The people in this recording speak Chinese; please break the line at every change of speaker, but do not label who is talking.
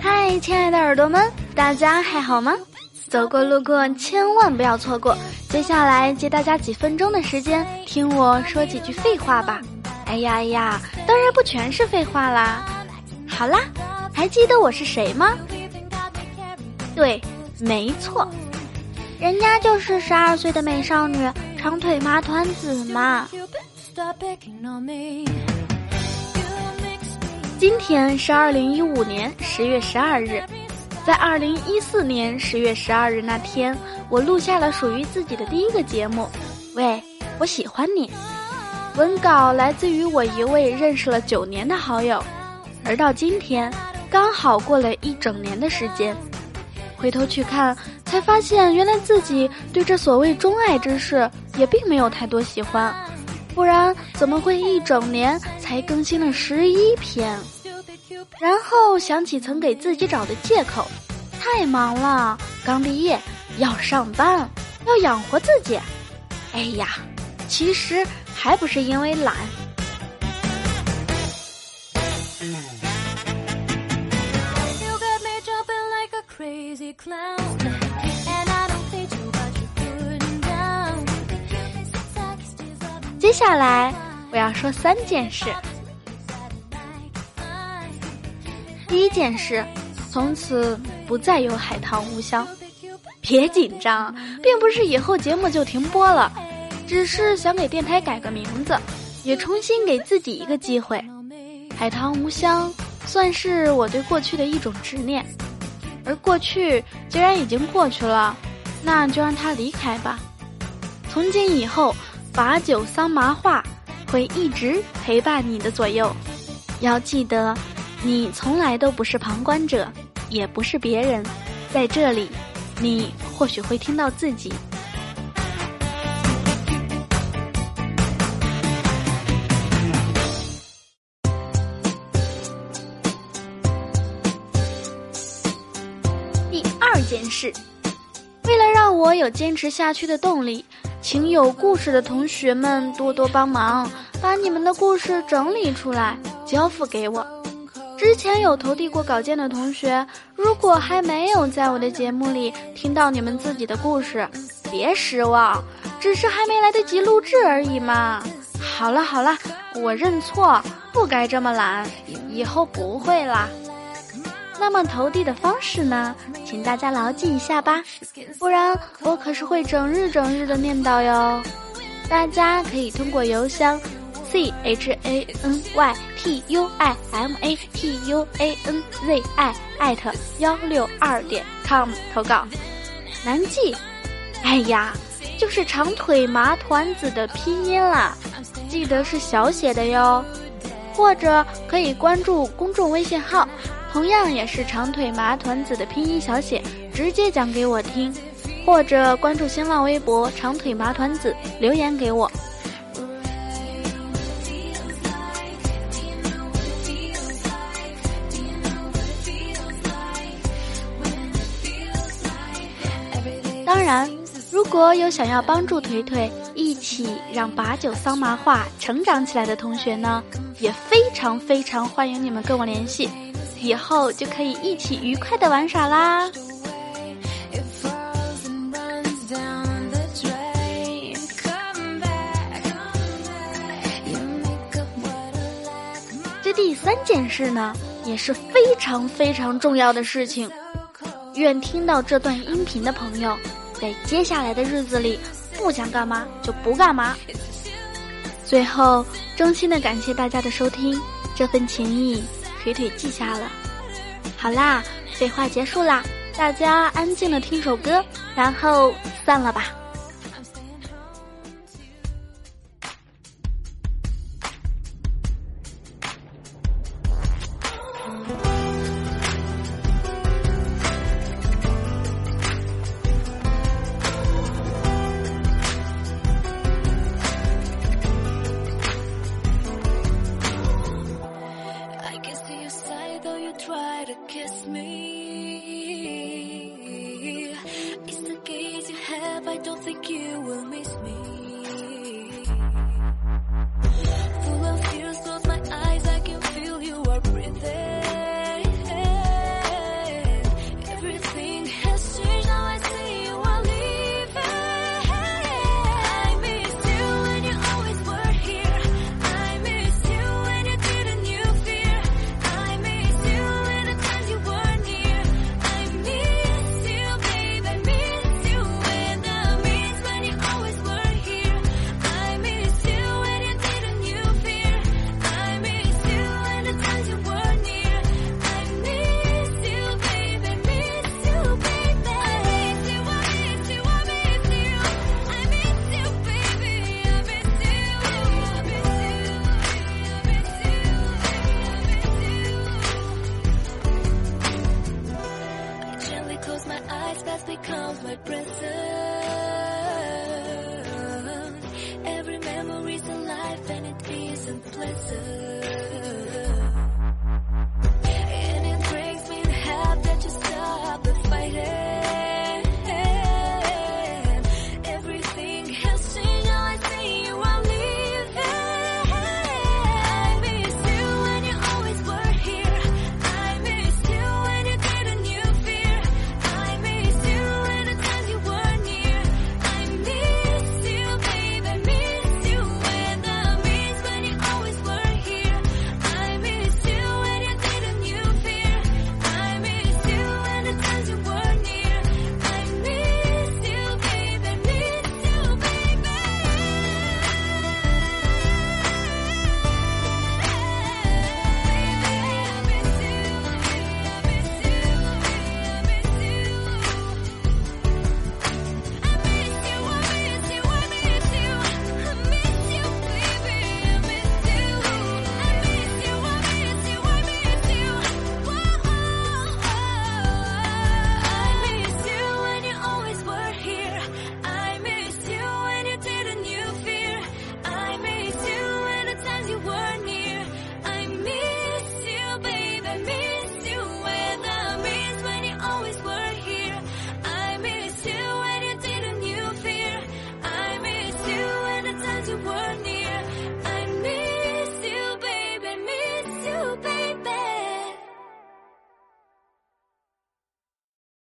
嗨，亲爱的耳朵们，大家还好吗？走过路过，千万不要错过。接下来借大家几分钟的时间，听我说几句废话吧。哎呀哎呀，当然不全是废话啦。好啦，还记得我是谁吗？对，没错，人家就是十二岁的美少女长腿麻团子嘛。今天是二零一五年十月十二日。在二零一四年十月十二日那天，我录下了属于自己的第一个节目。喂，我喜欢你。文稿来自于我一位认识了九年的好友，而到今天，刚好过了一整年的时间。回头去看，才发现原来自己对这所谓钟爱之事也并没有太多喜欢，不然怎么会一整年才更新了十一篇？然后想起曾给自己找的借口，太忙了，刚毕业要上班，要养活自己。哎呀，其实还不是因为懒。接下来我要说三件事。第一件事，从此不再有海棠无香。别紧张，并不是以后节目就停播了，只是想给电台改个名字，也重新给自己一个机会。海棠无香，算是我对过去的一种执念。而过去既然已经过去了，那就让它离开吧。从今以后，把酒桑麻话会一直陪伴你的左右，要记得。你从来都不是旁观者，也不是别人，在这里，你或许会听到自己。件事，为了让我有坚持下去的动力，请有故事的同学们多多帮忙，把你们的故事整理出来，交付给我。之前有投递过稿件的同学，如果还没有在我的节目里听到你们自己的故事，别失望，只是还没来得及录制而已嘛。好了好了，我认错，不该这么懒，以后不会啦。那么投递的方式呢？请大家牢记一下吧，不然我可是会整日整日的念叨哟。大家可以通过邮箱。c h a n y t u i m a t u a n z i 艾特幺六二点 com 投稿，难记，哎呀，就是长腿麻团子的拼音啦，记得是小写的哟。或者可以关注公众微信号，同样也是长腿麻团子的拼音小写，直接讲给我听。或者关注新浪微博长腿麻团子，留言给我。当然，如果有想要帮助腿腿一起让把酒桑麻话成长起来的同学呢，也非常非常欢迎你们跟我联系，以后就可以一起愉快的玩耍啦。这第三件事呢，也是非常非常重要的事情，愿听到这段音频的朋友。在接下来的日子里，不想干嘛就不干嘛。最后，衷心的感谢大家的收听，这份情谊，腿腿记下了。好啦，废话结束啦，大家安静的听首歌，然后散了吧。